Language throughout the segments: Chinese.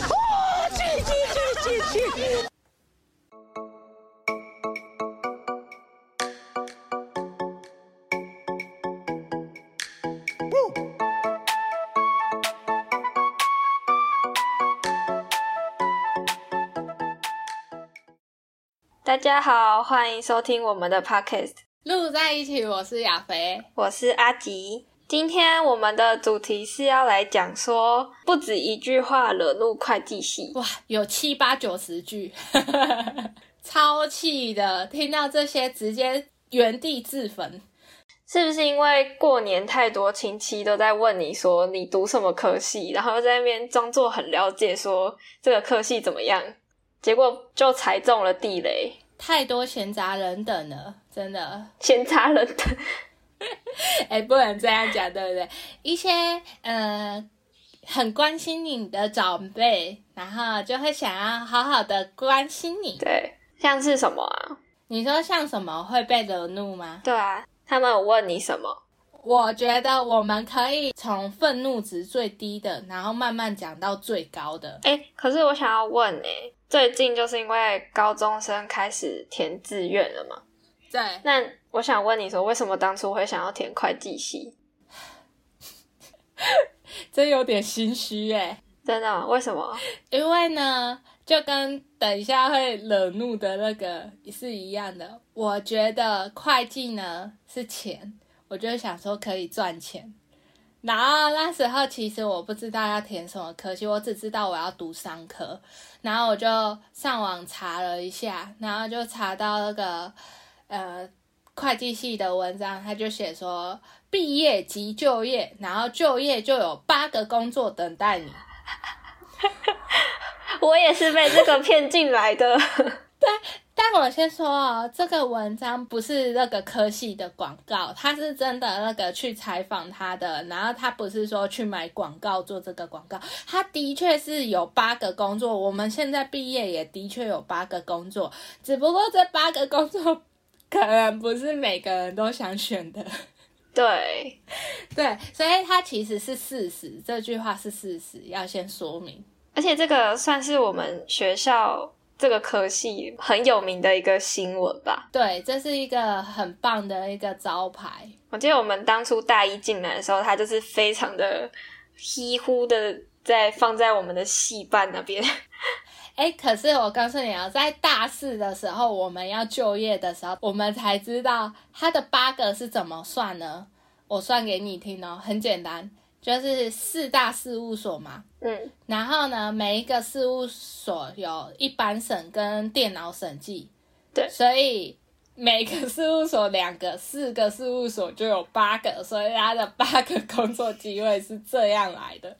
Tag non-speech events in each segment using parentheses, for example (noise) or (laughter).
去去去去去！大家好，欢迎收听我们的 podcast，录在一起。我是亚肥，我是阿吉。今天我们的主题是要来讲说，不止一句话惹怒会计系。哇，有七八九十句，(laughs) 超气的！听到这些，直接原地自焚。是不是因为过年太多亲戚都在问你说你读什么科系，然后在那边装作很了解，说这个科系怎么样？结果就踩中了地雷，太多闲杂人等了，真的闲杂人等。(laughs) 哎，不能这样讲，对不对？一些呃很关心你的长辈，然后就会想要好好的关心你。对，像是什么啊？你说像什么会被惹怒吗？对啊，他们有问你什么？我觉得我们可以从愤怒值最低的，然后慢慢讲到最高的。哎，可是我想要问，哎，最近就是因为高中生开始填志愿了嘛？对。那我想问你说，为什么当初会想要填会计系？(laughs) 真有点心虚哎，真的？为什么？因为呢，就跟等一下会惹怒的那个是一样的。我觉得会计呢是钱。我就想说可以赚钱，然后那时候其实我不知道要填什么科系，我只知道我要读商科，然后我就上网查了一下，然后就查到那个呃会计系的文章，他就写说毕业即就业，然后就业就有八个工作等待你。(laughs) 我也是被这个骗进来的，(laughs) 对。但我先说哦，这个文章不是那个科系的广告，他是真的那个去采访他的，然后他不是说去买广告做这个广告，他的确是有八个工作，我们现在毕业也的确有八个工作，只不过这八个工作可能不是每个人都想选的，(laughs) 对，对，所以它其实是事实，这句话是事实，要先说明，而且这个算是我们学校。这个科系很有名的一个新闻吧？对，这是一个很棒的一个招牌。我记得我们当初大一进来的时候，它就是非常的稀乎的在放在我们的系办那边。哎，可是我告诉你啊，在大四的时候，我们要就业的时候，我们才知道它的八个是怎么算呢？我算给你听哦，很简单。就是四大事务所嘛，嗯，然后呢，每一个事务所有一般审跟电脑审计，对，所以每个事务所两个，四个事务所就有八个，所以他的八个工作机会是这样来的。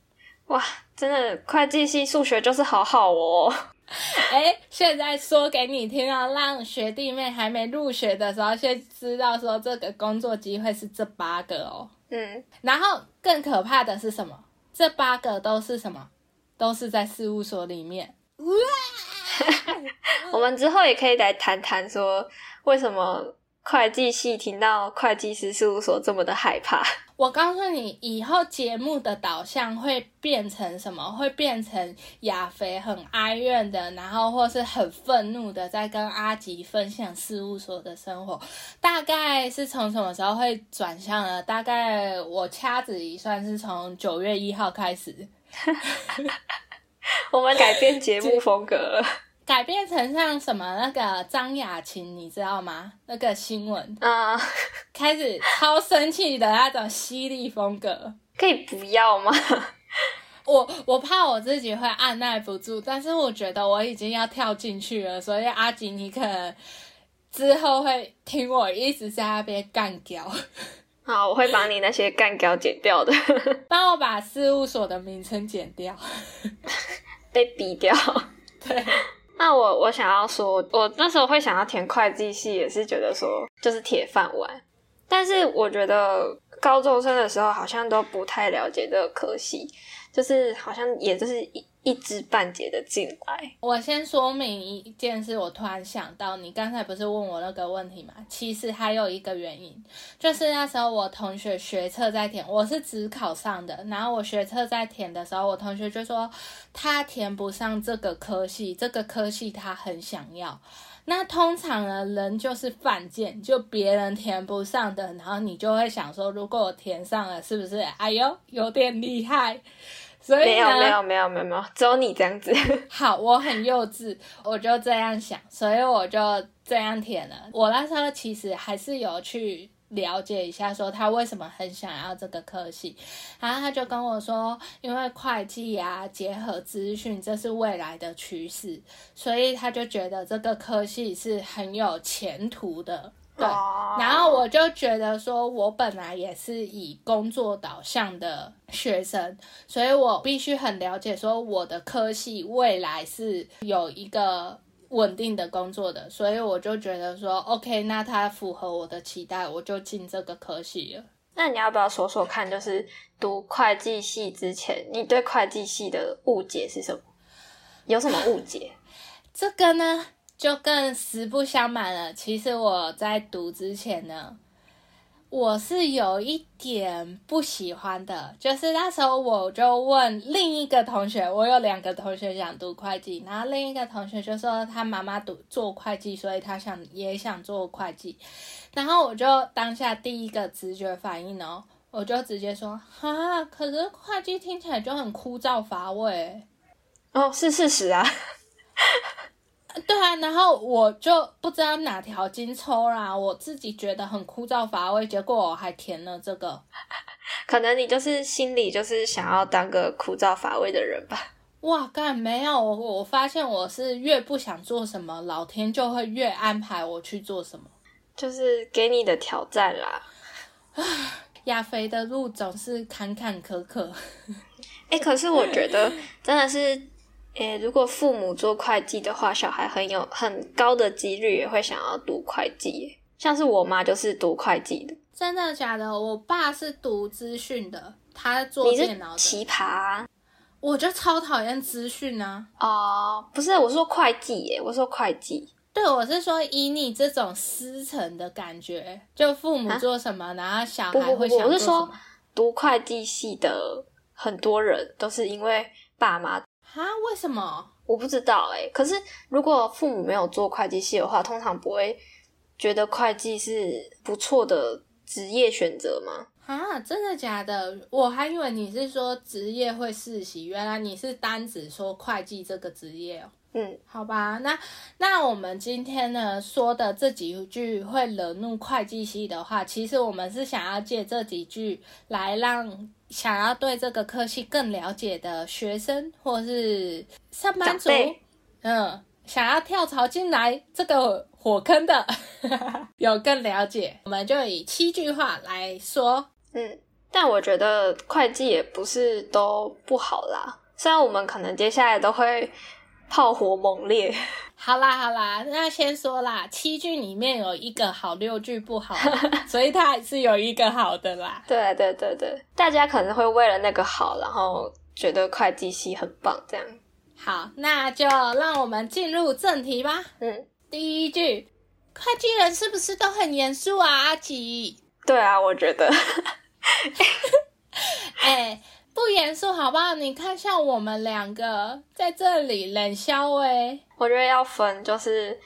哇，真的，会计系数学就是好好哦。(laughs) 哎，现在说给你听啊，让学弟妹还没入学的时候，先知道说这个工作机会是这八个哦。嗯，然后更可怕的是什么？这八个都是什么？都是在事务所里面。(laughs) 我们之后也可以来谈谈，说为什么会计系听到会计师事务所这么的害怕。我告诉你，以后节目的导向会变成什么？会变成亚肥很哀怨的，然后或是很愤怒的，在跟阿吉分享事务所的生活。大概是从什么时候会转向呢？大概我掐指一算，是从九月一号开始。(laughs) 我们改变节目风格了。改变成像什么那个张雅琴，你知道吗？那个新闻啊，开始超生气的那种犀利风格，可以不要吗？我我怕我自己会按耐不住，但是我觉得我已经要跳进去了，所以阿吉，你可能之后会听我一直在那边干掉。好，我会把你那些干掉剪掉的，帮我把事务所的名称剪掉，(laughs) 被逼掉。(laughs) 对。那我我想要说，我那时候会想要填会计系，也是觉得说就是铁饭碗。但是我觉得高中生的时候好像都不太了解这个科系，就是好像也就是一一知半解的进来。我先说明一件事，我突然想到，你刚才不是问我那个问题吗？其实还有一个原因，就是那时候我同学学测在填，我是只考上的，然后我学测在填的时候，我同学就说他填不上这个科系，这个科系他很想要。那通常呢，人就是犯贱，就别人填不上的，然后你就会想说，如果我填上了，是不是？哎呦，有点厉害。所以没有没有没有没有没有，只有你这样子。(laughs) 好，我很幼稚，我就这样想，所以我就这样填了。我那时候其实还是有去了解一下，说他为什么很想要这个科系。然后他就跟我说，因为会计啊，结合资讯，这是未来的趋势，所以他就觉得这个科系是很有前途的。对，然后我就觉得说，我本来也是以工作导向的学生，所以我必须很了解说我的科系未来是有一个稳定的工作的，所以我就觉得说，OK，那它符合我的期待，我就进这个科系了。那你要不要说说看，就是读会计系之前，你对会计系的误解是什么？有什么误解？(laughs) 这个呢？就更实不相瞒了。其实我在读之前呢，我是有一点不喜欢的。就是那时候我就问另一个同学，我有两个同学想读会计，然后另一个同学就说他妈妈读做会计，所以他想也想做会计。然后我就当下第一个直觉反应哦，我就直接说哈，可是会计听起来就很枯燥乏味。哦，是事实啊。对啊，然后我就不知道哪条筋抽啦，我自己觉得很枯燥乏味，结果我还填了这个。(laughs) 可能你就是心里就是想要当个枯燥乏味的人吧？(laughs) 哇，干没有我，我发现我是越不想做什么，老天就会越安排我去做什么，就是给你的挑战啦。亚肥的路总是坎坎坷坷。哎，可是我觉得真的是。诶，如果父母做会计的话，小孩很有很高的几率也会想要读会计。像是我妈就是读会计的，真的假的？我爸是读资讯的，他做电脑。奇葩！我就超讨厌资讯呢。哦，不是，我说会计耶，我说会计。对，我是说以你这种师承的感觉，就父母做什么，然后小孩会想我是说，读会计系的很多人都是因为爸妈。啊？为什么？我不知道哎。可是如果父母没有做会计系的话，通常不会觉得会计是不错的职业选择吗？啊，真的假的？我还以为你是说职业会世袭，原来你是单指说会计这个职业哦。嗯，好吧，那那我们今天呢说的这几句会惹怒会计系的话，其实我们是想要借这几句来让想要对这个科系更了解的学生或是上班族，嗯，想要跳槽进来这个火坑的，(laughs) 有更了解。我们就以七句话来说，嗯，但我觉得会计也不是都不好啦，虽然我们可能接下来都会。炮火猛烈，好啦好啦，那先说啦，七句里面有一个好，六句不好，(laughs) 所以它还是有一个好的啦。对对对对，大家可能会为了那个好，然后觉得会计系很棒，这样。好，那就让我们进入正题吧。嗯，第一句，会计人是不是都很严肃啊？阿吉？对啊，我觉得。(laughs) 哎。不严肃好不好？你看，像我们两个在这里冷笑哎，我觉得要分，就是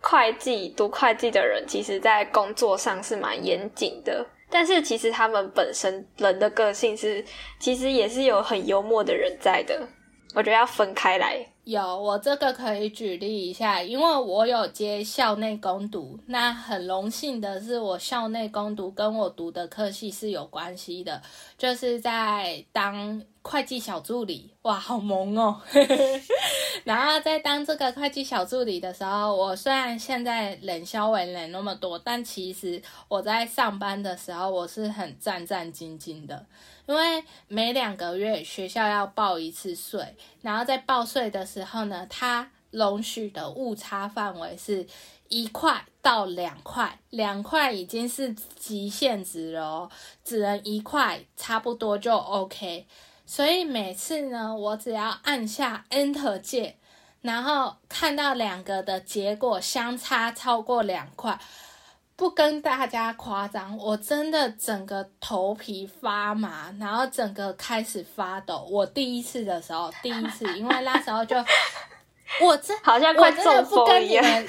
会计读会计的人，其实在工作上是蛮严谨的，但是其实他们本身人的个性是，其实也是有很幽默的人在的。我觉得要分开来。有，我这个可以举例一下，因为我有接校内攻读，那很荣幸的是，我校内攻读跟我读的科系是有关系的，就是在当会计小助理，哇，好萌哦！(laughs) 然后在当这个会计小助理的时候，我虽然现在冷消为冷那么多，但其实我在上班的时候，我是很战战兢兢的。因为每两个月学校要报一次税，然后在报税的时候呢，它容许的误差范围是一块到两块，两块已经是极限值了哦，只能一块差不多就 OK。所以每次呢，我只要按下 Enter 键，然后看到两个的结果相差超过两块，不跟大家夸张，我真的整个头皮发麻，然后整个开始发抖。我第一次的时候，第一次，因为那时候就我真 (laughs) 好像我快中风一样。跟你们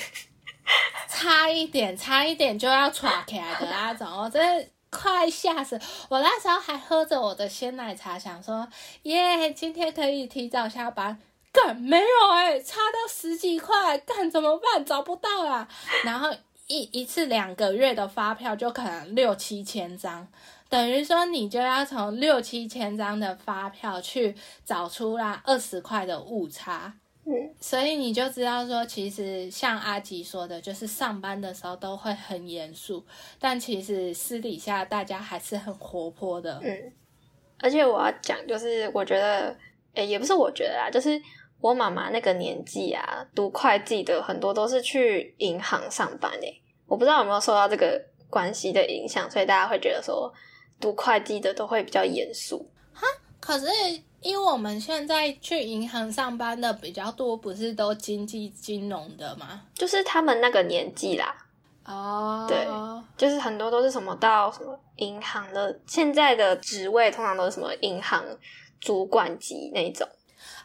差一点，差一点就要喘起来的那种，我真的快吓死！我那时候还喝着我的鲜奶茶，想说耶，今天可以提早下班。干没有哎、差到十几块，干怎么办？找不到啊！然后一一次两个月的发票就可能六七千张，等于说你就要从六七千张的发票去找出啦二十块的误差。嗯，所以你就知道说，其实像阿吉说的，就是上班的时候都会很严肃，但其实私底下大家还是很活泼的。嗯，而且我要讲，就是我觉得，诶、也不是我觉得啊，就是我妈妈那个年纪啊，读会计的很多都是去银行上班诶、我不知道有没有受到这个关系的影响，所以大家会觉得说，读会计的都会比较严肃。哈可是，因为我们现在去银行上班的比较多，不是都经济金融的吗？就是他们那个年纪啦，哦，对就是很多都是什么到什么银行的，现在的职位通常都是什么银行主管级那种。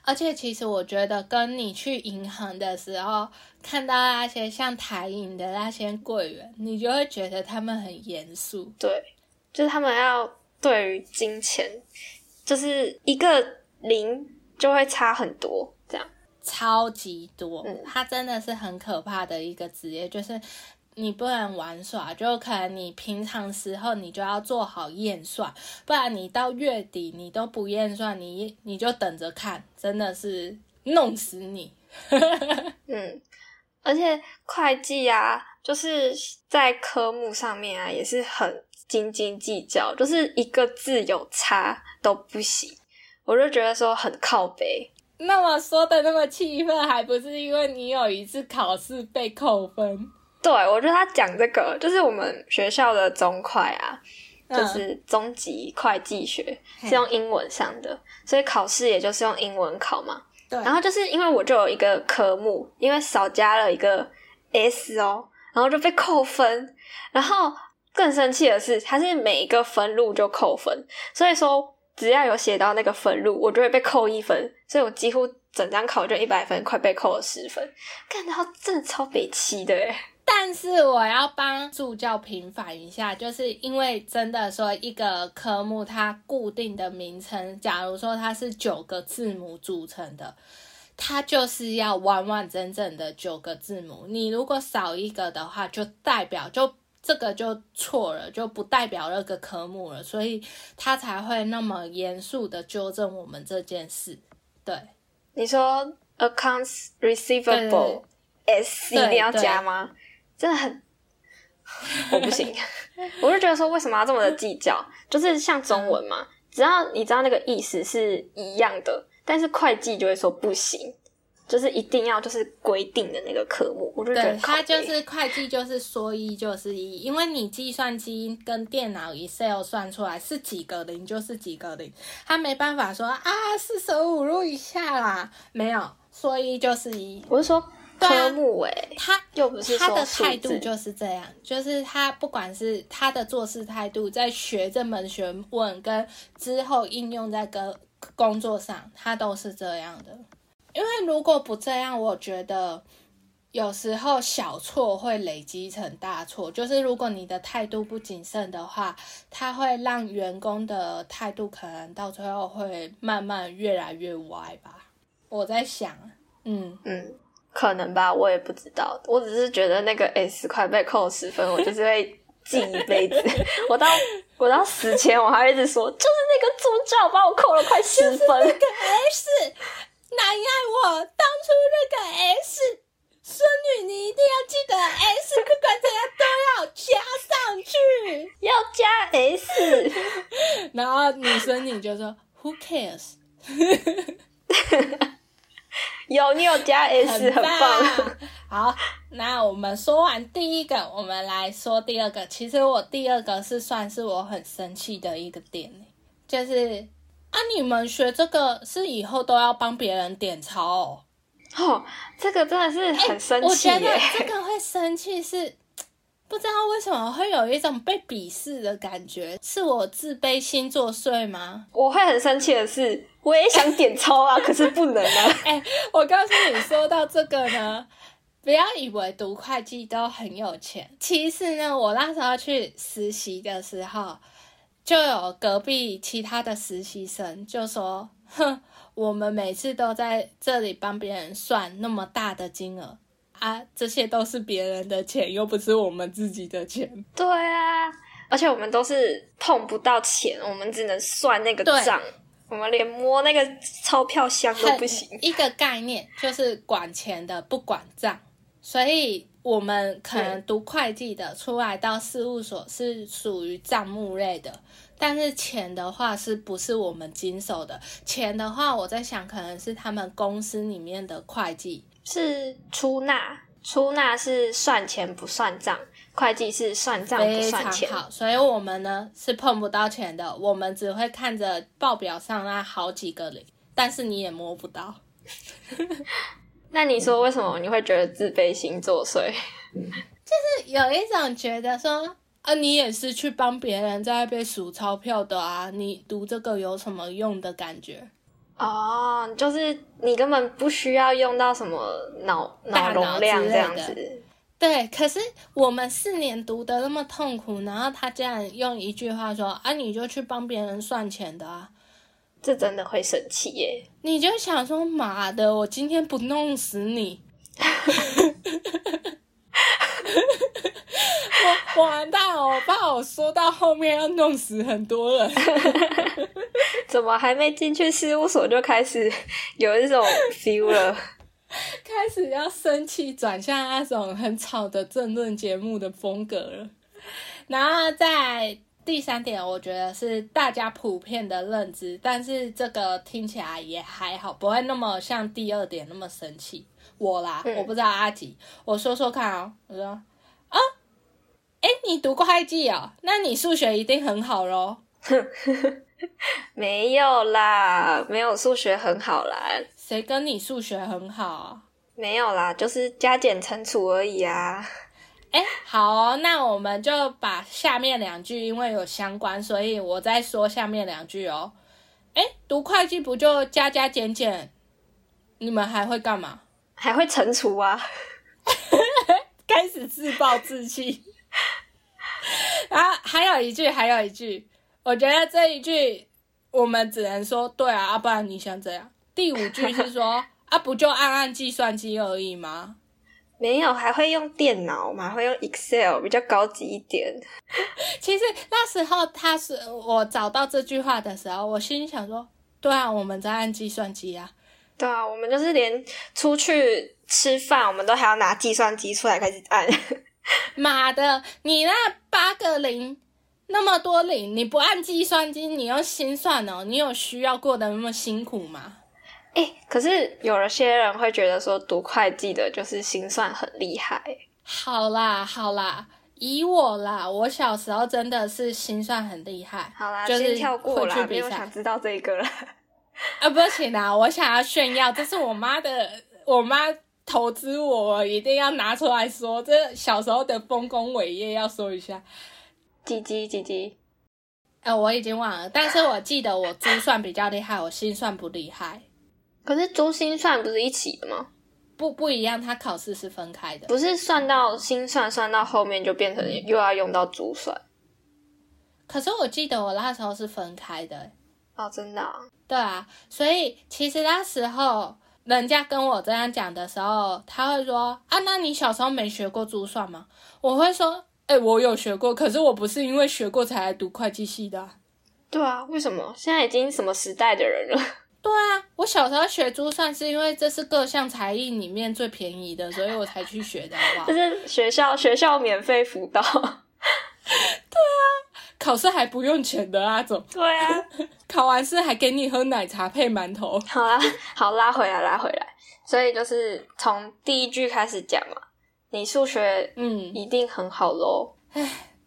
而且其实我觉得，跟你去银行的时候看到那些像台银的那些柜员，你就会觉得他们很严肃。对，就是他们要对于金钱，就是一个零就会差很多，这样。超级多，嗯它真的是很可怕的一个职业，就是你不能玩耍，就可能你平常时候你就要做好验算，不然你到月底你都不验算，你你就等着看，真的是弄死你。(laughs) 嗯，而且会计啊，就是在科目上面啊，也是很斤斤计较，就是一个字有差都不行。我就觉得说很靠背，那么说的那么气愤，还不是因为你有一次考试被扣分？对我觉得他讲这个，就是我们学校的中会啊，嗯就是中级会计学嘿是用英文上的，所以考试也就是用英文考嘛。对，然后就是因为我就有一个科目，因为少加了一个 S 哦，然后就被扣分。然后更生气的是，它是每一个分录就扣分，所以说只要有写到那个分录，我就会被扣一分。所以我几乎整张考卷一百分，快被扣了十分，干到真的超北气的诶但是我要帮助教平反一下，就是因为真的说一个科目它固定的名称，假如说它是九个字母组成的，它就是要完完整整的九个字母。你如果少一个的话，就代表就这个就错了，就不代表那个科目了，所以他才会那么严肃的纠正我们这件事。对，你说 accounts receivable S 一定要加吗？真的很，(laughs) 我不行。(laughs) 我就觉得说，为什么要这么的计较？就是像中文嘛，只要你知道那个意思是一样的，但是会计就会说不行，就是一定要就是规定的那个科目。我就觉得对，靠它就是会计，就是说一就是一，因为你计算机跟电脑 Excel 算出来是几个零就是几个零，它没办法说啊四舍五入一下啦，没有说一就是一，我是说科目诶、他又不是他的态度就是这样，就是他不管是他的做事态度，在学这门学问跟之后应用在跟工作上，他都是这样的。因为如果不这样，我觉得有时候小错会累积成大错。就是如果你的态度不谨慎的话，它会让员工的态度可能到最后会慢慢越来越歪吧。我在想，嗯。嗯，可能吧，我也不知道。我只是觉得那个 S 快被扣十分，我就是会记一辈子。(laughs) 我到我到死前，我还会一直说，就是那个助教把我扣了快十分。那个 S，难爱我当初那个 S，孙女你一定要记得 S，不管怎样都要加上去。要加 S，(laughs) 然后女生你就说 Who cares？(laughs) (laughs) 有你有加 S，很棒。(laughs) 好，那我们说完第一个，我们来说第二个。其实我第二个是算是我很生气的一个点，就是啊，你们学这个是以后都要帮别人点钞哦？哦，这个真的是很生气我气觉得！这个会生气是。不知道为什么会有一种被鄙视的感觉，是我自卑心作祟吗？我会很生气的是，我也想点钞啊，(laughs) 可是不能啊。哎、我告诉你，说到这个呢，不要以为读会计都很有钱。其实呢，我那时候去实习的时候，就有隔壁其他的实习生就说：“哼，我们每次都在这里帮别人算那么大的金额啊，这些都是别人的钱，又不是我们自己的钱。对啊，而且我们都是碰不到钱，我们只能算那个账，我们连摸那个钞票箱都不行。一个概念就是管钱的不管账，所以我们可能读会计的出来到事务所是属于账目类的，但是钱的话是不是我们经手的？钱的话，我在想可能是他们公司里面的会计。是出纳，出纳是算钱不算账，会计是算账不算钱。好，所以我们呢是碰不到钱的，我们只会看着报表上那好几个零，但是你也摸不到。(laughs) 那你说为什么你会觉得自卑心作祟？就是有一种觉得说，啊，你也是去帮别人在那边数钞票的啊，你读这个有什么用的感觉？哦，就是你根本不需要用到什么脑脑容量这样子。对，可是我们四年读的那么痛苦，然后他竟然用一句话说，啊，你就去帮别人算钱的啊，这真的会生气耶！你就想说，妈的，我今天不弄死你！(laughs) (laughs) 我完蛋了，我怕我说到后面要弄死很多人。(laughs) 怎么还没进去事务所就开始有一种 feel 了？(laughs) 开始要生气，转向那种很吵的政论节目的风格了。然后在第三点，我觉得是大家普遍的认知，但是这个听起来也还好，不会那么像第二点那么生气。我啦，嗯我不知道阿吉，我说说看哦。我说啊，哎，你读会计哦，那你数学一定很好咯。(laughs) 没有啦，没有数学很好啦，谁跟你数学很好啊？没有啦，就是加减乘除而已啊。哎，好哦，那我们就把下面两句，因为有相关，所以我再说下面两句哦。哎，读会计不就加加减减？你们还会干嘛？还会乘除啊？(laughs) 开始自暴自弃。然后还有一句，还有一句，我觉得这一句我们只能说对啊，啊不然你想怎样？第五句是说啊，不就按按计算机而已吗？没有，还会用电脑嘛？会用 Excel，比较高级一点。(laughs) 其实那时候他是我找到这句话的时候，我心里想说，对啊，我们在按计算机啊。对啊，我们就是连出去吃饭，我们都还要拿计算机出来开始按。(laughs) 妈的，你那八个零，那么多零，你不按计算机，你用心算哦，你有需要过得那么辛苦吗？哎、可是有了些人会觉得说读会计的就是心算很厉害。好啦，好啦，以我啦，我小时候真的是心算很厉害。好啦，就是先跳过啦，没会去比赛有想知道这个了。(laughs) 啊，不行啦，我想要炫耀，这是我妈的，我妈投资我，一定要拿出来说，这小时候的丰功伟业要说一下。鸡鸡鸡鸡，呃，我已经忘了，但是我记得我珠算比较厉害，我心算不厉害，可是珠心算不是一起的吗？不不一样，它考试是分开的。不是算到心算，算到后面就变成又要用到珠算。可是我记得我那时候是分开的、哦，真的、啊？对啊，所以其实那时候人家跟我这样讲的时候，他会说啊，那你小时候没学过珠算吗？我会说，哎、我有学过，可是我不是因为学过才来读会计系的啊、对啊，为什么现在已经什么时代的人了？对啊，我小时候学珠算是因为这是各项才艺里面最便宜的，所以我才去学的，好不好 (laughs) 就？是学校学校免费辅导。(laughs) 对啊考试还不用钱的那种，对啊，考完试还给你喝奶茶配馒头。(laughs) 好啊，好拉回来，拉回来。所以就是从第一句开始讲嘛，你数学嗯，一定很好喽。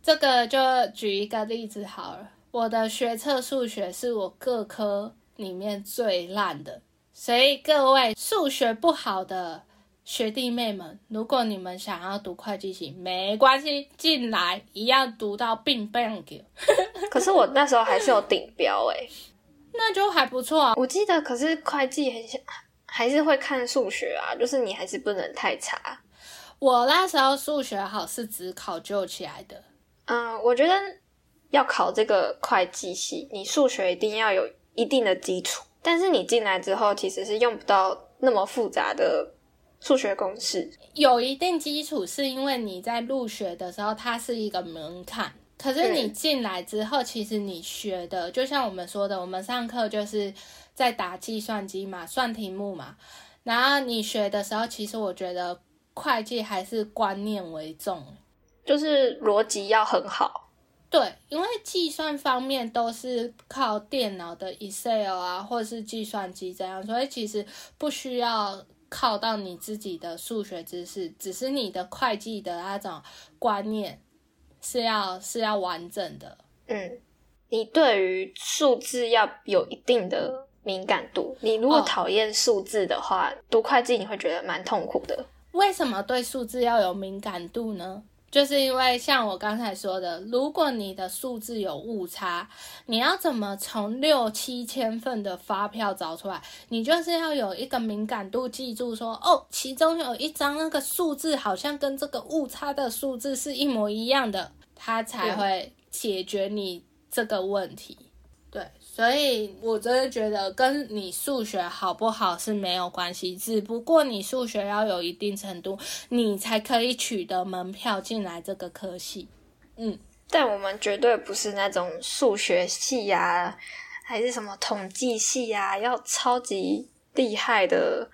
这个就举一个例子好了。我的学测数学是我各科里面最烂的。所以各位数学不好的学弟妹们，如果你们想要读会计系，没关系，进来一样读到并并给，(laughs) 可是我那时候还是有顶标诶、那就还不错啊。我记得，可是会计很像还是会看数学啊，就是你还是不能太差。我那时候数学好是只考究起来的，嗯，我觉得要考这个会计系，你数学一定要有一定的基础，但是你进来之后其实是用不到那么复杂的数学公式。有一定基础，是因为你在入学的时候它是一个门槛。可是你进来之后，其实你学的，就像我们说的，我们上课就是在打计算机嘛，算题目嘛。然后你学的时候，其实我觉得会计还是观念为重。就是逻辑要很好，对，因为计算方面都是靠电脑的 Excel 啊，或者是计算机这样，所以其实不需要靠到你自己的数学知识，只是你的会计的那种观念是要是要完整的。嗯，你对于数字要有一定的敏感度。你如果哦讨厌数字的话，读会计你会觉得蛮痛苦的。为什么对数字要有敏感度呢？就是因为像我刚才说的，如果你的数字有误差，你要怎么从六七千份的发票找出来？你就是要有一个敏感度，记住说，哦，其中有一张那个数字好像跟这个误差的数字是一模一样的，它才会解决你这个问题。对，所以我真的觉得跟你数学好不好是没有关系，只不过你数学要有一定程度，你才可以取得门票进来这个科系。嗯，但我们绝对不是那种数学系啊，还是什么统计系啊，要超级厉害的，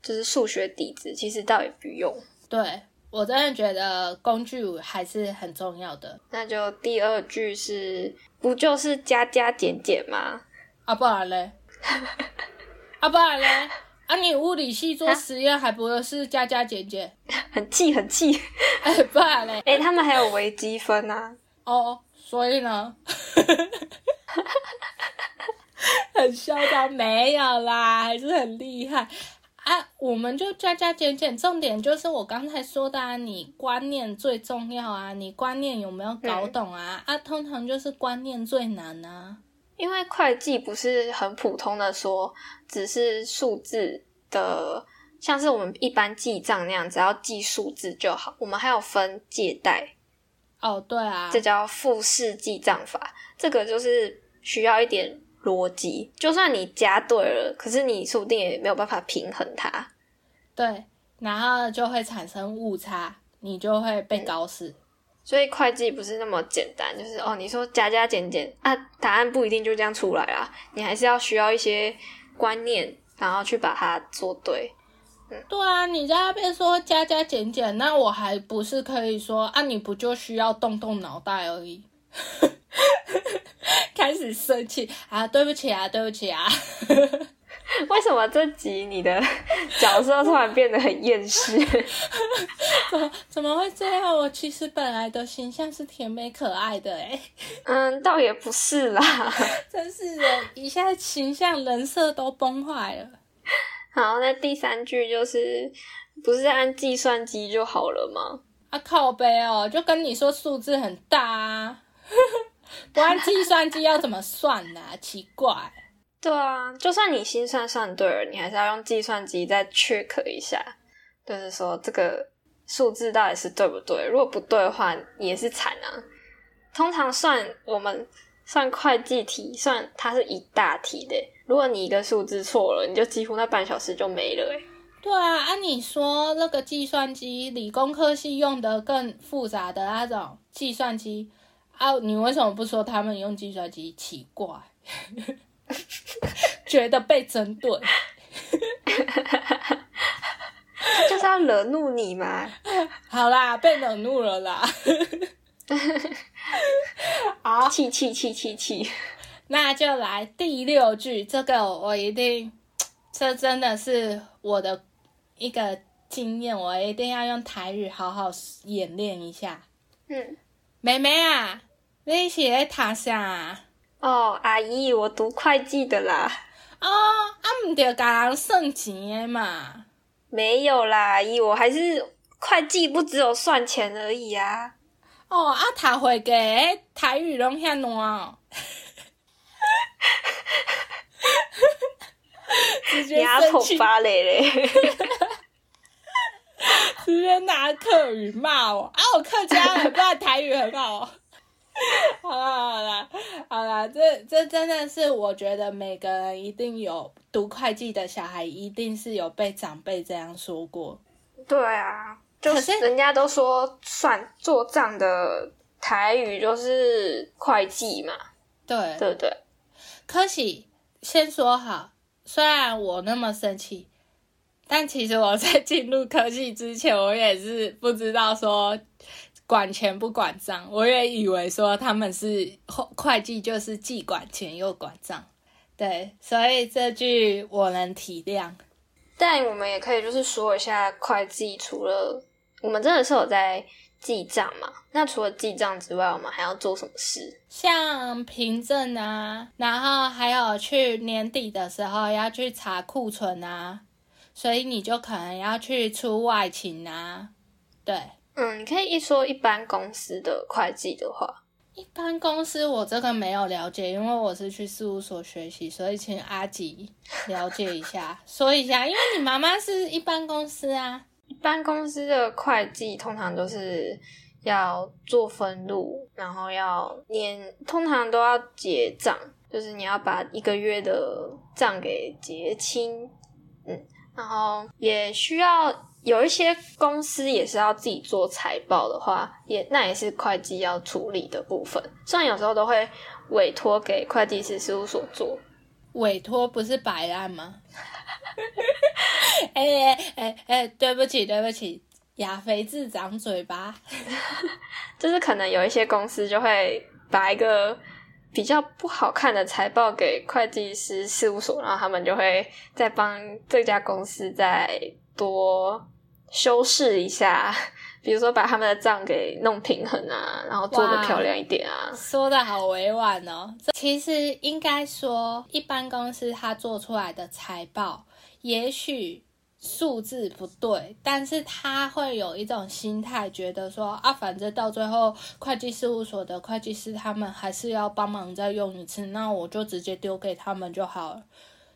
就是数学底子，其实倒也不用。对我真的觉得工具还是很重要的那就第二句是，不就是加加减减吗？啊，不然嘞，(laughs) 啊，不然嘞，啊，你物理系做实验还不是加加减减？很气，很气。哎，不然嘞，(laughs) 哎、他们还有微积分啊。哦，所以呢，(laughs) 很嚣张，没有啦，还是很厉害啊。我们就加加减减，重点就是我刚才说的啊，你观念最重要啊，你观念有没有搞懂啊？啊，通常就是观念最难啊。因为会计不是很普通的说，只是数字的，像是我们一般记账那样，只要记数字就好。我们还有分借贷，哦，对啊这，叫复式记账法，这个就是需要一点逻辑。就算你加对了，可是你说不定也没有办法平衡它。对，然后就会产生误差，你就会被搞死。所以会计不是那么简单，就是哦，你说加加减减啊，答案不一定就这样出来啊，你还是要需要一些观念，然后去把它做对。对啊，你在那边说加加减减，那我还不是可以说啊？你不就需要动动脑袋而已？(laughs) 开始生气啊！对不起啊，对不起啊！为什么这集你的角色突然变得很厌世？(laughs) 怎么怎么会这样？我其实本来的形象是甜美可爱的诶嗯，倒也不是啦。(laughs) 真是的，一下形象人设都崩坏了。好，那第三句就是，不是按计算机就好了吗？啊靠背哦，就跟你说数字很大啊，(laughs) 不按计算机要怎么算呢、(laughs) 奇怪。对啊，就算你心算算对了，你还是要用计算机再 check 一下，就是说这个数字到底是对不对。如果不对的话，也是惨啊。通常算我们算会计题，算它是一大题的。如果你一个数字错了，你就几乎那半小时就没了。诶对啊，按、你说那个计算机，理工科系用的更复杂的那种计算机啊，你为什么不说他们用计算机？奇怪，(laughs) 觉得被针对。就是要惹怒你嘛。(laughs) 好啦，被惹怒了啦。(laughs) 好，气气气气气！那就来第六句，这个我一定，(tsk) 这真的是我的一个经验，我一定要用台语好好演练一下。嗯，妹妹啊，你是在读啥？哦，阿姨，我读会计的啦。哦，啊，唔着甲人算钱的嘛。没有啦，阿姨，我还是会计，不只有算钱而已啊。哦，啊，读会计的台语拢遐烂哦。(laughs) 直接牙头生气，发嘞嘞。(laughs) 直接拿客语骂我啊！我客家人，不然台语很好哦。(laughs) 好啦好啦好啦，这这真的是我觉得每个人一定有读会计的小孩，一定是有被长辈这样说过。对啊，就可是人家都说算做账的台语就是会计嘛，对，对不对？可喜先说好，虽然我那么生气，但其实我在进入科技之前，我也是不知道说管钱不管账，我也以为说他们是会会计就是既管钱又管账，对，所以这句我能体谅。但我们也可以就是说一下会计，除了我们真的是有在记账嘛，那除了记账之外，我们还要做什么事？像凭证啊，然后还有去年底的时候要去查库存啊，所以你就可能要去出外勤啊，对。嗯，你可以一说一般公司的会计的话，一般公司我这个没有了解，因为我是去事务所学习，所以请阿吉了解一下，(laughs) 说一下，因为你妈妈是一般公司啊。一般公司的会计通常都是要做分录，然后要年，通常都要结账，就是你要把一个月的账给结清，嗯，然后也需要有一些公司也是要自己做财报的话，也那也是会计要处理的部分，虽然有时候都会委托给会计师事务所做，委托不是摆烂吗？(laughs) 哎哎哎哎，对不起对不起，亚肥自长嘴巴。(laughs) 就是可能有一些公司就会把一个比较不好看的财报给会计师事务所，然后他们就会再帮这家公司再多修饰一下，(laughs) 比如说把他们的账给弄平衡啊，然后做的漂亮一点啊。说的好委婉哦。其实应该说，一般公司它做出来的财报，也许数字不对，但是他会有一种心态，觉得说啊，反正到最后会计事务所的会计师他们还是要帮忙再用一次，那我就直接丢给他们就好了。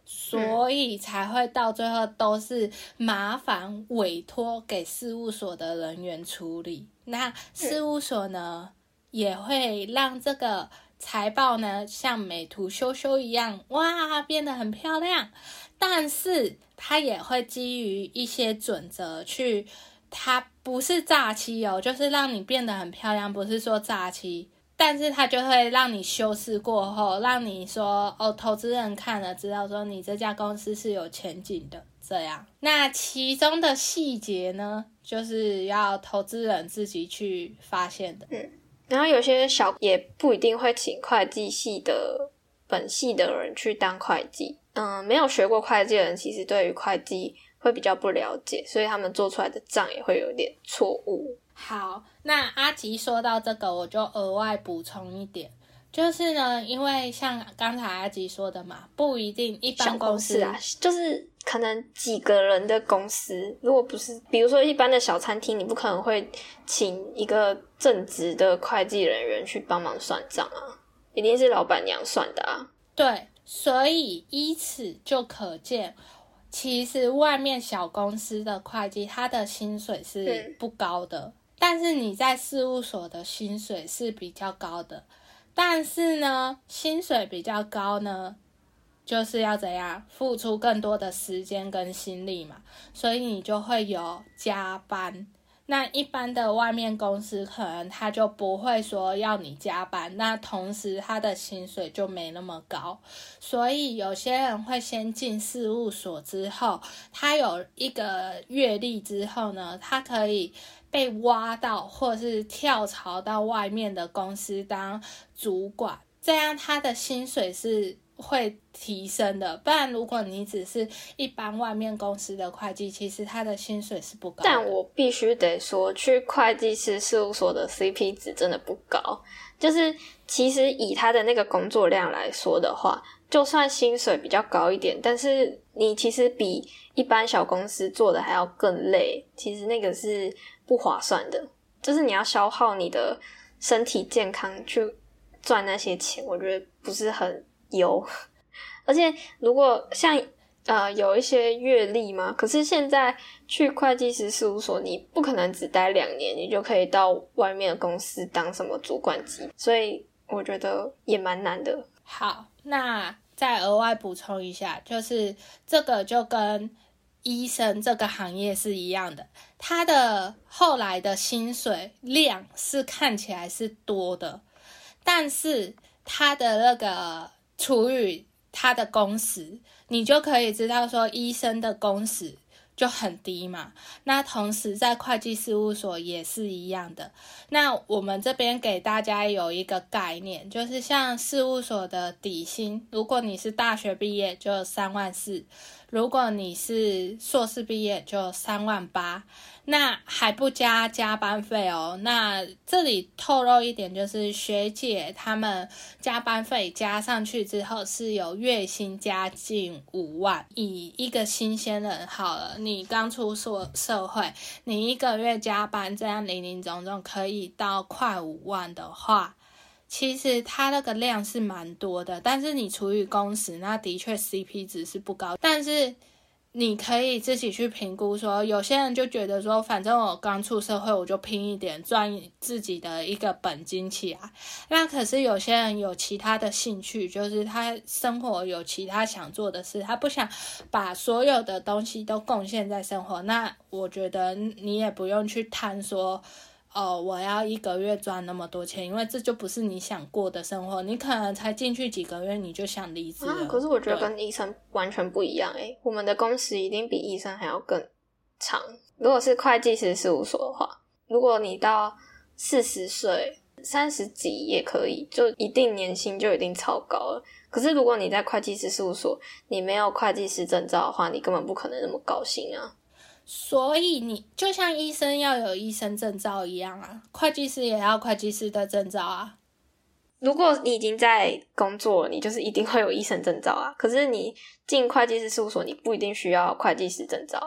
所以才会到最后都是麻烦委托给事务所的人员处理。那事务所呢，也会让这个财报呢像美图秀秀一样，哇，变得很漂亮。但是它也会基于一些准则去，它不是诈欺哦，就是让你变得很漂亮，不是说诈欺。但是他就会让你修饰过后，让你说哦，投资人看了知道说你这家公司是有前景的。这样，那其中的细节呢，就是要投资人自己去发现的。嗯然后有些小也不一定会请会计系的本系的人去当会计，嗯，没有学过会计的人，其实对于会计会比较不了解，所以他们做出来的账也会有点错误。好，那阿吉说到这个，我就额外补充一点，就是呢，因为像刚才阿吉说的嘛，不一定一般公司司啊，就是可能几个人的公司，如果不是，比如说一般的小餐厅，你不可能会请一个正职的会计人员去帮忙算账啊，一定是老板娘算的啊。对，所以依此就可见，其实外面小公司的会计，他的薪水是嗯。不高的，但是你在事务所的薪水是比较高的。但是呢，薪水比较高呢，就是要怎样付出更多的时间跟心力嘛，所以你就会有加班。那一般的外面公司可能他就不会说要你加班，那同时他的薪水就没那么高，所以有些人会先进事务所之后，他有一个阅历之后呢，他可以被挖到或是跳槽到外面的公司当主管，这样他的薪水是会提升的。不然，如果你只是一般外面公司的会计，其实他的薪水是不高。但我必须得说，去会计师事务所的 CP 值真的不高。就是其实以他的那个工作量来说的话，就算薪水比较高一点，但是你其实比一般小公司做的还要更累，其实那个是不划算的。就是你要消耗你的身体健康去赚那些钱，我觉得不是很优。(laughs) 而且如果像呃有一些阅历嘛，可是现在去会计师事务所，你不可能只待两年，你就可以到外面的公司当什么主管级，所以我觉得也蛮难的。好，那。再额外补充一下，就是这个就跟医生这个行业是一样的，他的后来的薪水量是看起来是多的，但是他的那个除以他的工时，你就可以知道说医生的工时。就很低嘛，那同时在会计事务所也是一样的。那我们这边给大家有一个概念，就是像事务所的底薪，如果你是大学毕业就三万四。如果你是硕士毕业，就三万八，那还不加加班费哦。那这里透露一点，就是学姐他们加班费加上去之后，是有月薪加近五万。以一个新鲜人好了，你刚出社社会，你一个月加班这样零零总总可以到快五万的话。其实它那个量是蛮多的，但是你除以工时，那的确 CP 值是不高。但是你可以自己去评估，说有些人就觉得说，反正我刚出社会，我就拼一点赚自己的一个本金起来。那可是有些人有其他的兴趣，就是他生活有其他想做的事，他不想把所有的东西都贡献在生活。那我觉得你也不用去贪说。哦，我要一个月赚那么多钱，因为这就不是你想过的生活。你可能才进去几个月，你就想离职了。可是我觉得跟医生完全不一样诶，我们的工时一定比医生还要更长。如果是会计师事务所的话，如果你到四十岁、三十几也可以，就一定年薪就已经超高了。可是如果你在会计师事务所，你没有会计师证照的话，你根本不可能那么高薪啊。所以你就像医生要有医生证照一样啊，会计师也要会计师的证照啊。如果你已经在工作，你就是一定会有医生证照啊。可是你进会计师事务所，你不一定需要会计师证照。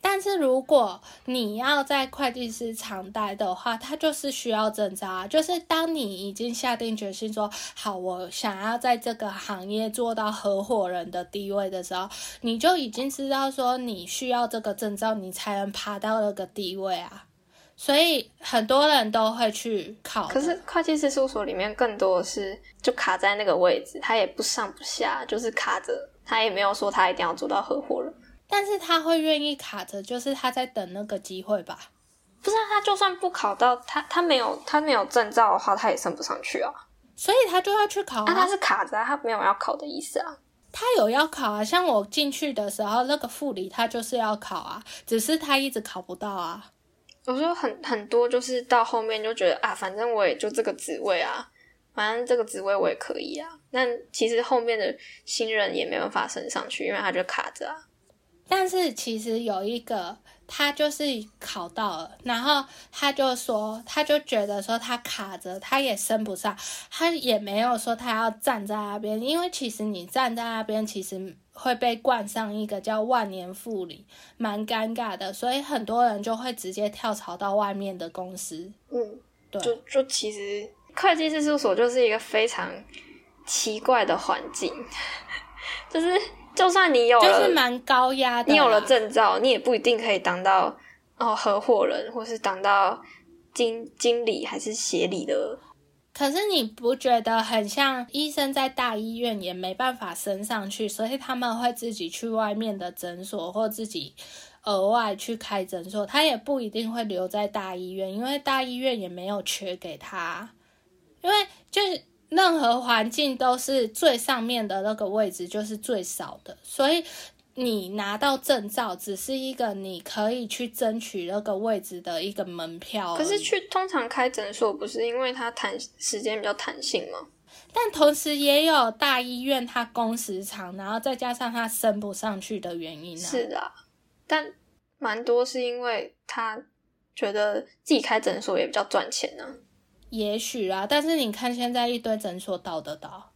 但是如果你要在会计师常待的话，他就是需要证照啊。就是当你已经下定决心说好，我想要在这个行业做到合伙人的地位的时候，你就已经知道说你需要这个证照，你才能爬到那个地位啊。所以很多人都会去考。可是会计师事务所里面更多的是就卡在那个位置，他也不上不下，就是卡着，他也没有说他一定要做到合伙人。但是他会愿意卡着，就是他在等那个机会吧？不是，啊他就算不考到，他他没有他没有证照的话，他也升不上去啊。所以他就要去考。啊，他是卡着，他没有要考的意思啊。他有要考啊，像我进去的时候，那个副理他就是要考啊，只是他一直考不到啊。我说很很多，就是到后面就觉得啊，反正我也就这个职位啊，反正这个职位我也可以啊。那其实后面的新人也没办法升上去，因为他就卡着啊。但是其实有一个，他就是考到了，然后他就说，他就觉得说他卡着，他也升不上，他也没有说他要站在那边，因为其实你站在那边，其实会被冠上一个叫万年副理，蛮尴尬的，所以很多人就会直接跳槽到外面的公司。嗯，对，就就其实会计师事务所就是一个非常奇怪的环境，(laughs) 就是。就算你有了，就是蛮高压的。你有了证照，你也不一定可以当到哦合伙人，或是当到经经理还是协理的。可是你不觉得很像医生在大医院也没办法升上去，所以他们会自己去外面的诊所，或自己额外去开诊所。他也不一定会留在大医院，因为大医院也没有缺给他，因为就是。任何环境都是最上面的那个位置，就是最少的。所以你拿到证照，只是一个你可以去争取那个位置的一个门票。可是去通常开诊所，不是因为它弹时间比较弹性吗？但同时也有大医院它工时长，然后再加上它升不上去的原因。是的，但蛮多是因为他觉得自己开诊所也比较赚钱呢。也许啊，但是你看现在一堆诊所倒的倒，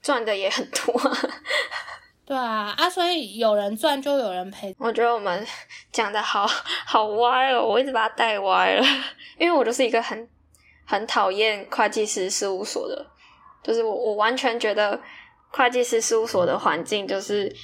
赚的也很多。(laughs) 对啊，啊，所以有人赚就有人赔。我觉得我们讲的好 (laughs) 好歪哦，我一直把它带歪了，(laughs) 因为我就是一个很很讨厌会计师事务所的，就是我我完全觉得会计师事务所的环境就是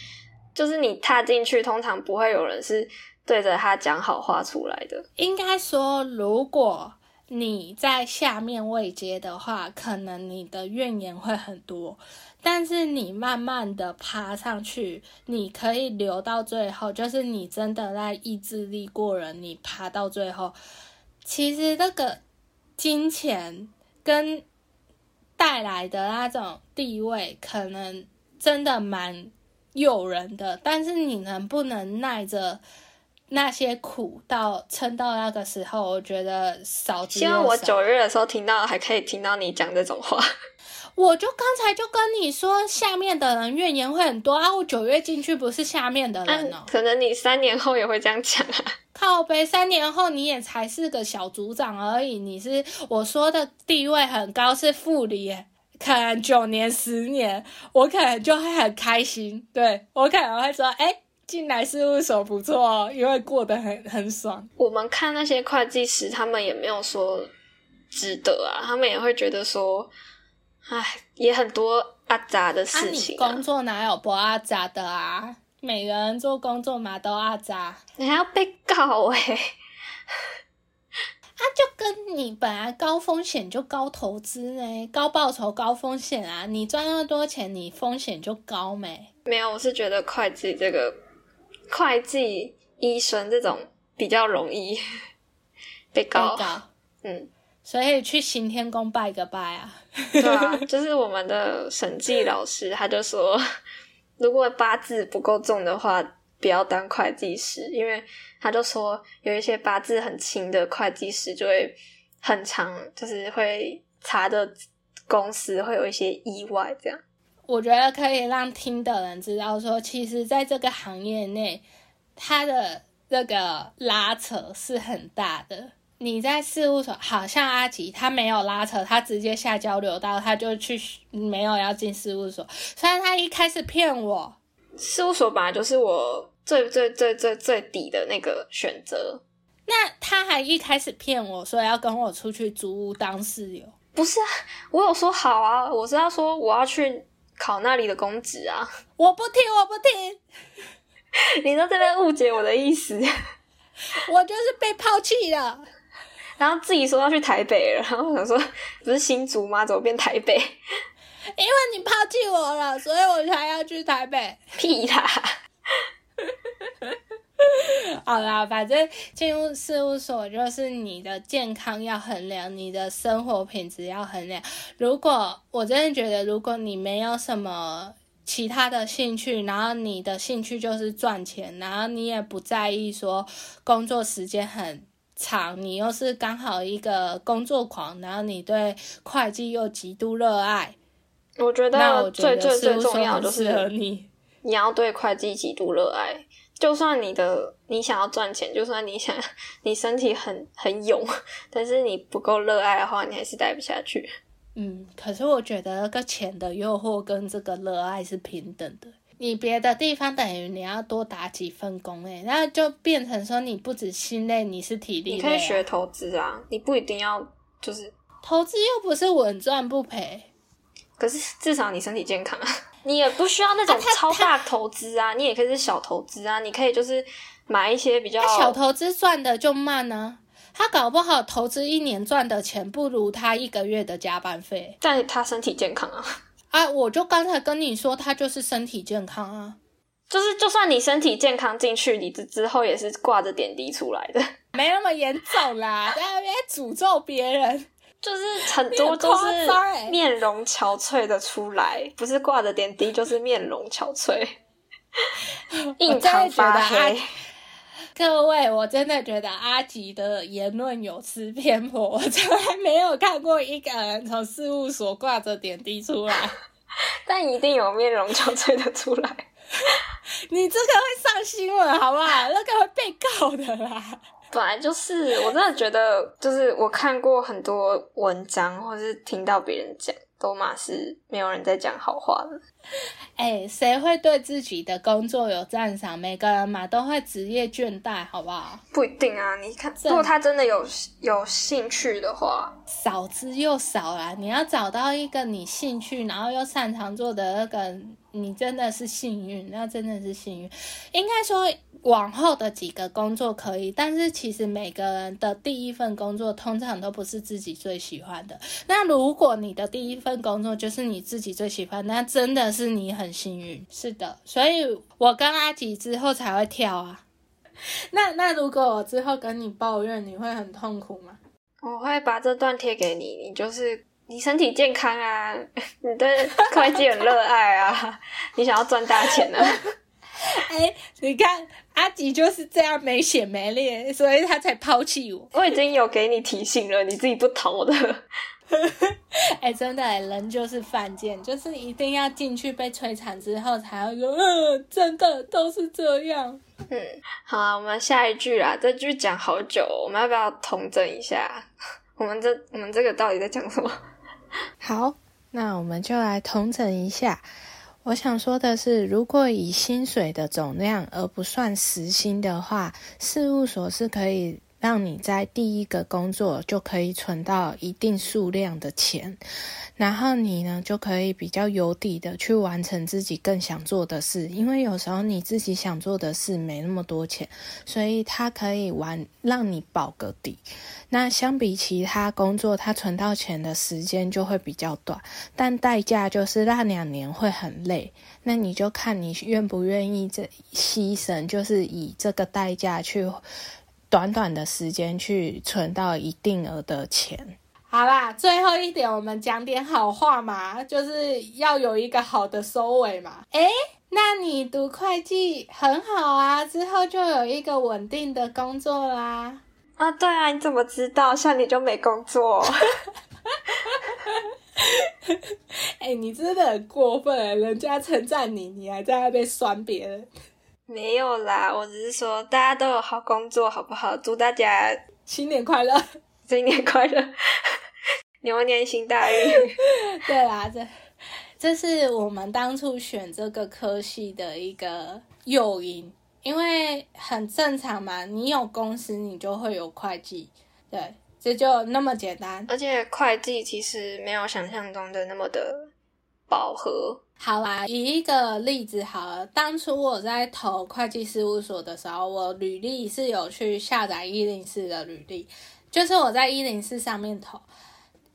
就是你踏进去，通常不会有人是对着他讲好话出来的。应该说，如果你在下面未接的话，可能你的怨言会很多。但是你慢慢的爬上去，你可以留到最后，就是你真的在意志力过人，你爬到最后，其实那个金钱跟带来的那种地位，可能真的蛮诱人的。但是你能不能耐着那些苦到撑到那个时候，我觉得少。希望我九月的时候听到，还可以听到你讲这种话。我就刚才就跟你说，下面的人怨言会很多啊！我九月进去不是下面的人哦，可能你三年后也会这样讲啊。靠呗，三年后你也才是个小组长而已，你是我说的地位很高，是副理，可能九年十年，我可能就会很开心，对我可能会说，哎，进来事务所不错哦，因为过得很很爽。我们看那些会计师，他们也没有说值得啊，他们也会觉得说。唉，也很多阿杂的事情。工作哪有不阿杂的啊？每个人做工作嘛都阿杂。你还要被告哎？他 (laughs) 就跟你本来高风险就高投资呢，高报酬高风险啊！你赚那么多钱，你风险就高没？没有，我是觉得会计这个会计、医生这种比较容易 (laughs) 被告。嗯。所以去行天宫拜个拜啊！对啊，(laughs) 就是我们的审计老师，他就说，(laughs) 如果八字不够重的话，不要当会计师，因为他就说有一些八字很轻的会计师就会很长，就是会查的公司会有一些意外。这样，我觉得可以让听的人知道，说其实在这个行业内，他的这个拉扯是很大的。你在事务所，好像阿吉他没有拉扯，他直接下交流道，他就去没有要进事务所。虽然他一开始骗我，事务所本来就是我最最最最最底的那个选择。那他还一开始骗我说要跟我出去租屋当室友，不是啊？我有说好啊，我是要说我要去考那里的公职啊。我不听，我不听，你在这边误解我的意思，我就是被抛弃了。然后自己说要去台北了，然后我想说，不是新竹吗？怎么变台北？因为你抛弃我了，所以我才要去台北。屁啦！(laughs) 好啦，反正进入事务所就是你的健康要衡量，你的生活品质要衡量。如果我真的觉得，如果你没有什么其他的兴趣，然后你的兴趣就是赚钱，然后你也不在意说工作时间很。长，你又是刚好一个工作狂，然后你对会计又极度热爱，我觉得最最最重要就是你，你要对会计极度热爱。就算你的你想要赚钱，就算你想你身体很很勇，但是你不够热爱的话，你还是待不下去。嗯，可是我觉得那个钱的诱惑跟这个热爱是平等的。你别的地方等于你要多打几份工诶，那就变成说你不止心累，你是体力。你可以学投资啊，你不一定要就是投资又不是稳赚不赔，可是至少你身体健康啊，你也不需要那种超大投资啊，你也可以是小投资啊，你可以就是买一些比较小投资赚的就慢呢，他搞不好投资一年赚的钱不如他一个月的加班费，但他身体健康啊。啊！我就刚才跟你说，他就是身体健康啊，就是就算你身体健康进去，你之之后也是挂着点滴出来的，没那么严重啦。在那边诅咒别人，就是 (laughs) 很多都是面容憔悴的出来，不是挂着点滴，就是面容憔悴，(laughs) 印堂发黑。(laughs) 各位，我真的觉得阿吉的言论有失偏颇。我从来没有看过一个人从事务所挂着点滴出来，但一定有面容憔悴的出来。你这个会上新闻，好不好？那个会被告的啦。本来就是，我真的觉得，就是我看过很多文章，或是听到别人讲，都嘛是没有人在讲好话的。哎，谁会对自己的工作有赞赏？每个人嘛都会职业倦怠，好不好？不一定啊，你看，如果他真的有有兴趣的话，少之又少啦。你要找到一个你兴趣，然后又擅长做的那个，你真的是幸运，那真的是幸运。应该说。往后的几个工作可以，但是其实每个人的第一份工作通常都不是自己最喜欢的。那如果你的第一份工作就是你自己最喜欢，那真的是你很幸运。是的，所以我跟阿吉之后才会跳啊。(laughs) 那那如果我之后跟你抱怨，你会很痛苦吗？我会把这段贴给你，你就是你身体健康啊，你对会计很热爱啊，你想要赚大钱啊。(laughs) 哎，你看阿吉就是这样没血没脸，所以他才抛弃我。我已经有给你提醒了，你自己不投的。(laughs) 哎，真的，人就是犯贱，就是一定要进去被摧残之后，才会说，嗯，真的都是这样。嗯，好啊，我们下一句啦，这句讲好久，我们要不要统整一下？(laughs) 我们这我们这个到底在讲什么？(laughs) 好，那我们就来同整一下。我想说的是，如果以薪水的总量而不算时薪的话，事务所是可以让你在第一个工作就可以存到一定数量的钱。然后你呢，就可以比较有底的去完成自己更想做的事，因为有时候你自己想做的事没那么多钱，所以它可以玩让你保个底。那相比其他工作，它存到钱的时间就会比较短，但代价就是那两年会很累。那你就看你愿不愿意这牺牲，就是以这个代价去短短的时间去存到一定额的钱。好啦，最后一点，我们讲点好话嘛，就是要有一个好的收尾嘛。诶，那你读会计很好啊，之后就有一个稳定的工作啦。啊，对啊，你怎么知道？像你就没工作？(laughs) 哎，你真的很过分，人家称赞你，你还在那边酸别人。没有啦，我只是说大家都有好工作，好不好？祝大家新年快乐，新年快乐。牛年行大运，(laughs) 对啦，这这是我们当初选这个科系的一个诱因，因为很正常嘛，你有公司，你就会有会计，对，这就那么简单。而且会计其实没有想象中的那么的饱和。好啦，以一个例子好了，当初我在投会计事务所的时候，我履历是有去下载一零四的履历，就是我在一零四上面投。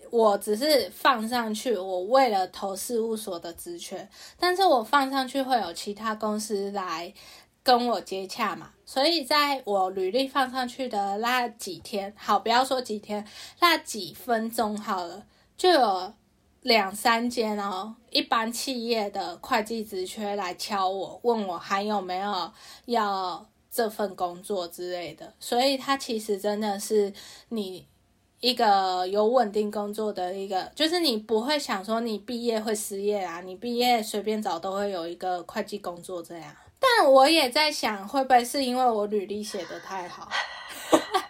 我只是放上去，我为了投事务所的职缺，但是我放上去会有其他公司来跟我接洽嘛，所以在我履历放上去的那几天，好，不要说几天，那几分钟好了，就有两三间哦，一般企业的会计职缺来敲我，问我还有没有要这份工作之类的，所以他其实真的是你。一个有稳定工作的一个，就是你不会想说你毕业会失业啊，你毕业随便找都会有一个会计工作这样。但我也在想，会不会是因为我履历写的太好？(laughs)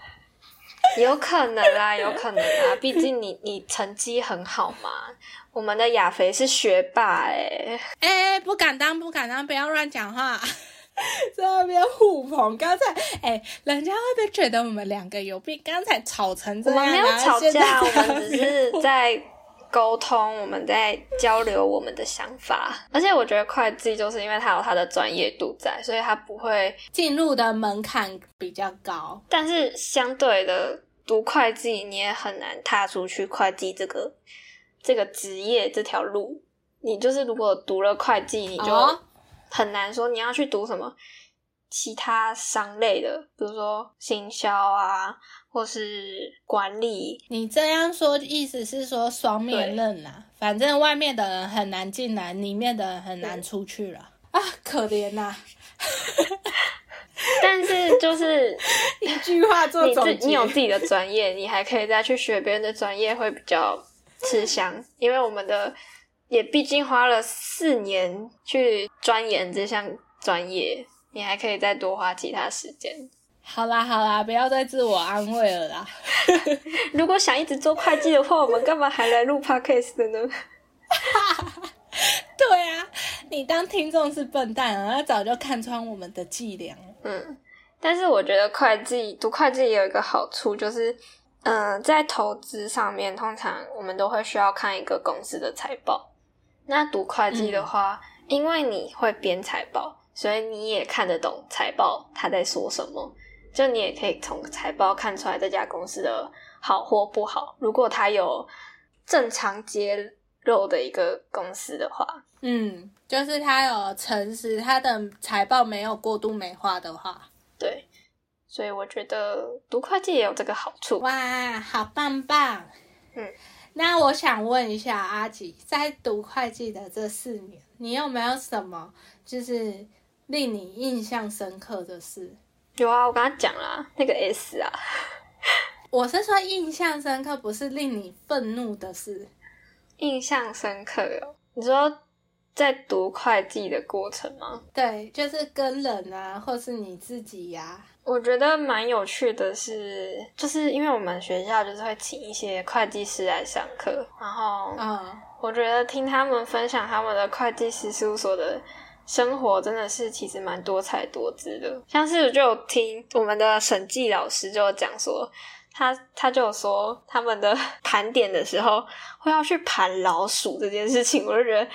(laughs) 有可能啦，有可能啦，毕竟你你成绩很好嘛。我们的亚肥是学霸哎，哎，不敢当，不敢当，不要乱讲话。(laughs) 在那边互捧，刚才哎，人家会不会觉得我们两个有病？刚才吵成这样，我们没有吵架，我们只是在沟通，我们在交流我们的想法。而且我觉得会计就是因为它有它的专业度在，所以它不会进入的门槛比较高。但是相对的，读会计你也很难踏出去会计这个这个职业这条路。你就是如果读了会计，你就。很难说你要去读什么其他商类的，比如说行销啊，或是管理。你这样说意思是说双面刃呐？反正外面的人很难进来，里面的人很难出去了啊！可怜呐。(laughs) 但是就是 (laughs) 一句话做总结，你有自己的专业，你还可以再去学别人的专业，会比较吃香，因为我们的。也毕竟花了四年去钻研这项专业，你还可以再多花其他时间。好啦好啦，不要再自我安慰了啦。(laughs) 如果想一直做会计的话，我们干嘛还来录 podcast 的呢？(laughs) 对啊你当听众是笨蛋啊，他早就看穿我们的伎俩。嗯，但是我觉得会计读会计也有一个好处，就是嗯、呃在投资上面，通常我们都会需要看一个公司的财报。那读会计的话，因为你会编财报，所以你也看得懂财报他在说什么，就你也可以从财报看出来这家公司的好或不好。如果它有正常揭露的一个公司的话，嗯，就是他有诚实，他的财报没有过度美化的话，对，所以我觉得读会计也有这个好处。哇，好棒棒！嗯，那我想问一下阿吉，在读会计的这四年，你有没有什么就是令你印象深刻的事？有啊，我跟他讲啦，那个 S 啊，我是说印象深刻，不是令你愤怒的事。印象深刻哦。你说在读会计的过程吗？对，就是跟人啊，或是你自己呀、我觉得蛮有趣的是，就是因为我们学校就是会请一些会计师来上课，然后嗯，我觉得听他们分享他们的会计师事务所的生活，真的是其实蛮多彩多姿的。像是就有听我们的审计老师就讲说，他他就有说他们的盘点的时候会要去盘老鼠这件事情，我就觉得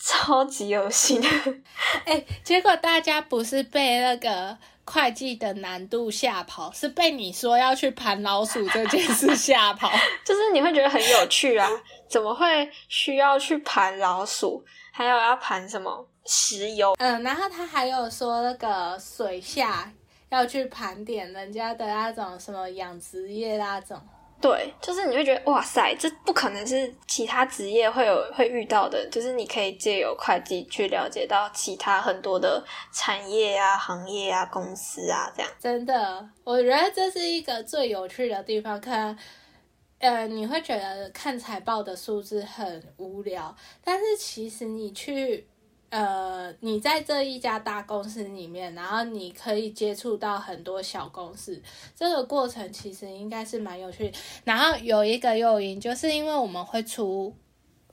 超级有心。(laughs) 哎、结果大家不是被那个会计的难度吓跑，是被你说要去盘老鼠这件事吓跑。(laughs) 就是你会觉得很有趣啊，怎么会需要去盘老鼠，还有要盘什么石油？嗯，然后他还有说那个水下要去盘点人家的那种什么养殖业那种。对，就是你会觉得哇塞，这不可能是其他职业会有会遇到的，就是你可以借由会计去了解到其他很多的产业啊、行业啊、公司啊这样。真的，我觉得这是一个最有趣的地方。看，呃，你会觉得看财报的数字很无聊，但是其实你去，呃，你在这一家大公司里面，然后你可以接触到很多小公司，这个过程其实应该是蛮有趣。然后有一个诱因，就是因为我们会出。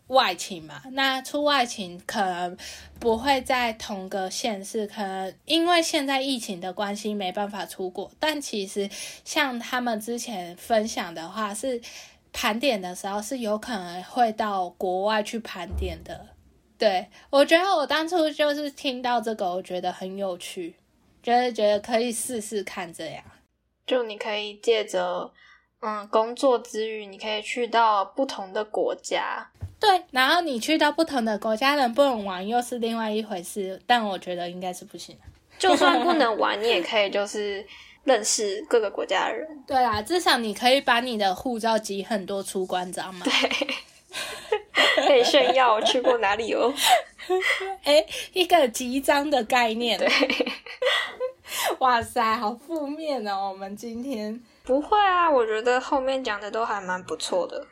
外勤嘛，那出外勤可能不会在同个县市，可能因为现在疫情的关系没办法出国。但其实像他们之前分享的话，是盘点的时候是有可能会到国外去盘点的。对我觉得我当初就是听到这个，我觉得很有趣，就是觉得可以试试看这样。就你可以借着嗯工作之余，你可以去到不同的国家。对，然后你去到不同的国家，能不能玩又是另外一回事，但我觉得应该是不行。就算不能 (laughs) 玩，你也可以就是认识各个国家的人。对啦，至少你可以把你的护照集很多出关章嘛。可以炫耀我去过哪里哦。(laughs) 哎，一个集章的概念。对，哇塞，好负面哦！我们今天不会啊，我觉得后面讲的都还蛮不错的。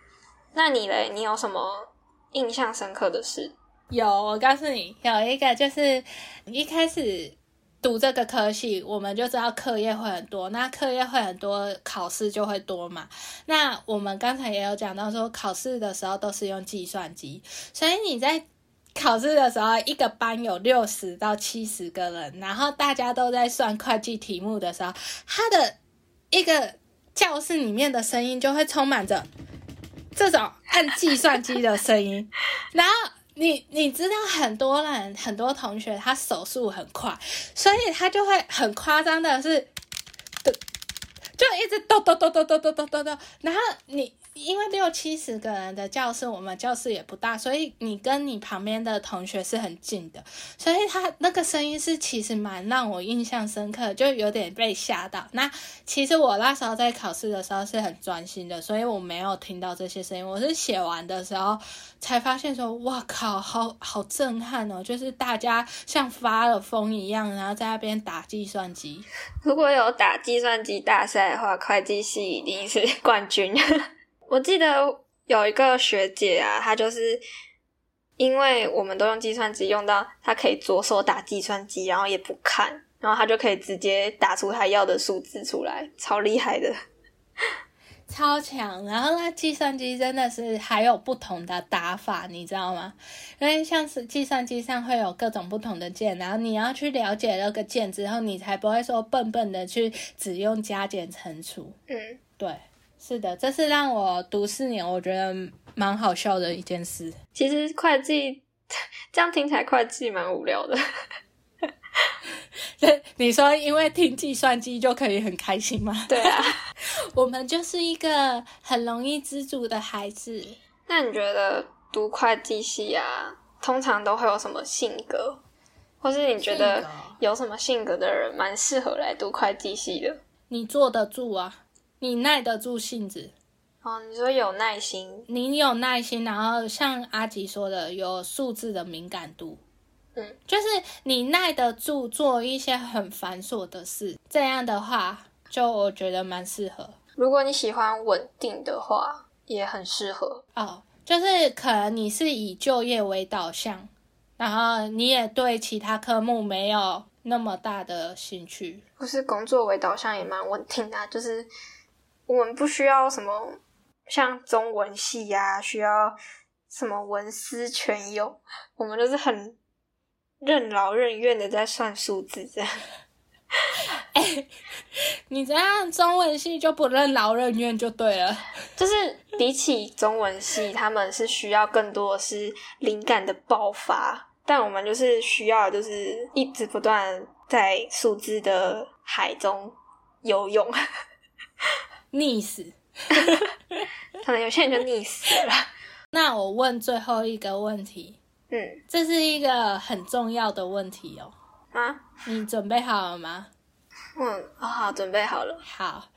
那你嘞？你有什么印象深刻的事？有，我告诉你，有一个就是一开始读这个科系，我们就知道课业会很多，那课业会很多，考试就会多嘛。那我们刚才也有讲到说，考试的时候都是用计算机，所以你在考试的时候，一个班有六十到七十个人，然后大家都在算会计题目的时候，他的一个教室里面的声音就会充满着这种按计算机的声音，然后。你你知道很多人很多同学他手速很快，所以他就会很夸张的是，就一直抖抖抖抖抖抖抖抖抖，然后你因为六七十个人的教室，我们教室也不大，所以你跟你旁边的同学是很近的，所以他那个声音是其实蛮让我印象深刻，就有点被吓到。那其实我那时候在考试的时候是很专心的，所以我没有听到这些声音。我是写完的时候才发现说，哇靠，好好震撼哦！就是大家像发了疯一样，然后在那边打计算机。如果有打计算机大赛的话，会计系一定是 (laughs) 冠军。我记得有一个学姐啊，她就是因为我们都用计算机，用到她可以左手打计算机，然后也不看，然后她就可以直接打出她要的数字出来，超厉害的。(laughs) 超强。然后那计算机真的是还有不同的打法，你知道吗？因为像是计算机上会有各种不同的键，然后你要去了解那个键之后，你才不会说笨笨的去只用加减乘除。嗯，对，是的，这是让我读四年，我觉得蛮好笑的一件事。其实会计 (laughs) 这样听起来会计蛮无聊的。(laughs) 你说因为听计算机就可以很开心吗？对啊，(laughs) 我们就是一个很容易知足的孩子。那你觉得读会计系啊，通常都会有什么性格，或是你觉得有什么性格的人蛮适合来读会计系的？你坐得住啊，你耐得住性子，哦，你说有耐心，你有耐心，然后像阿吉说的，有数字的敏感度。嗯，就是你耐得住做一些很繁琐的事，这样的话，就我觉得蛮适合如果你喜欢稳定的话，也很适合。哦。就是可能你是以就业为导向，然后你也对其他科目没有那么大的兴趣。不是工作为导向也蛮稳定的啊、就是我们不需要什么像中文系呀、需要什么文思泉涌，我们就是很任劳任怨的在算数字这样。(laughs) 你这样中文系就不任劳任怨就对了。就是比起中文系，他们是需要更多的是灵感的爆发，但我们就是需要就是一直不断在数字的海中游泳，溺死。(laughs) 可能有些人就溺死了。(laughs) 那我问最后一个问题，嗯这是一个很重要的问题哦。啊，你准备好了吗？嗯，好好准备好了。好，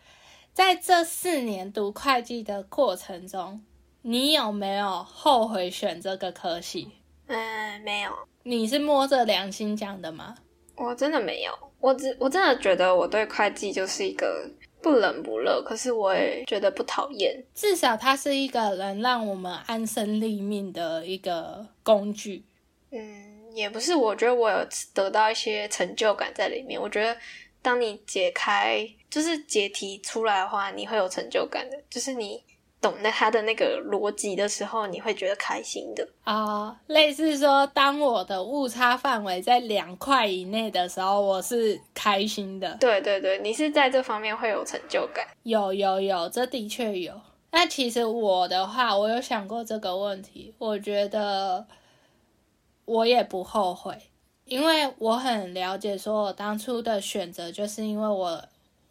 在这四年读会计的过程中，你有没有后悔选这个科系？嗯，没有，你是摸着良心讲的吗？我真的没有。我只我真的觉得我对会计就是一个不冷不热，可是我也觉得不讨厌。至少它是一个能让我们安身立命的一个工具。嗯，也不是，我觉得我有得到一些成就感在里面。我觉得当你解开就是解题出来的话，你会有成就感的，就是你懂得他的那个逻辑的时候，你会觉得开心的。啊、类似说，当我的误差范围在两块以内的时候，我是开心的。对对对，你是在这方面会有成就感。有有有，这的确有。那其实我的话，我有想过这个问题，我觉得我也不后悔，因为我很了解，说我当初的选择就是因为我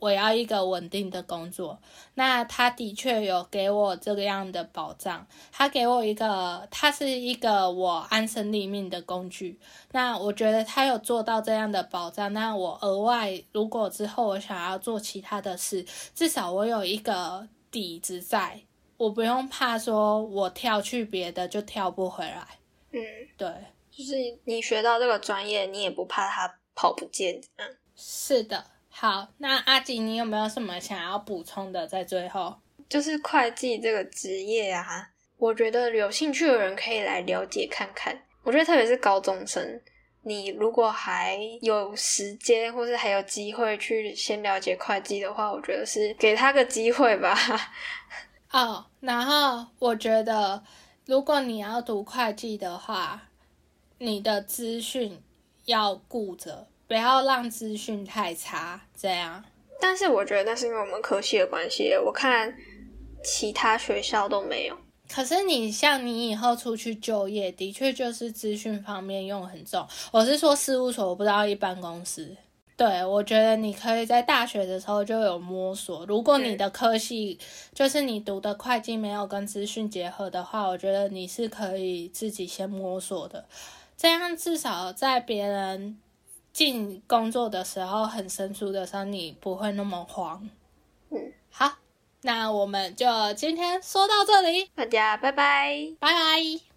我要一个稳定的工作，那他的确有给我这个样的保障，他给我一个，他是一个我安身立命的工具。那我觉得他有做到这样的保障，那我额外如果之后我想要做其他的事，至少我有一个底子在，我不用怕说我跳去别的就跳不回来。嗯，对，就是你学到这个专业，你也不怕它跑不见。嗯，是的。好，那阿吉，你有没有什么想要补充的？在最后，就是会计这个职业啊，我觉得有兴趣的人可以来了解看看。我觉得特别是高中生，你如果还有时间或是还有机会去先了解会计的话，我觉得是给他个机会吧。(laughs) 哦，然后我觉得，如果你要读会计的话，你的资讯要顾着，不要让资讯太差，这样。但是我觉得那是因为我们科系的关系，我看其他学校都没有。可是你像你以后出去就业，的确就是资讯方面用很重。我是说事务所，我不知道一般公司。对，我觉得你可以在大学的时候就有摸索。如果你的科系就是你读的会计没有跟资讯结合的话，我觉得你是可以自己先摸索的。这样至少在别人进工作的时候很生疏的时候，你不会那么慌。嗯，好，那我们就今天说到这里，大家拜拜。拜拜。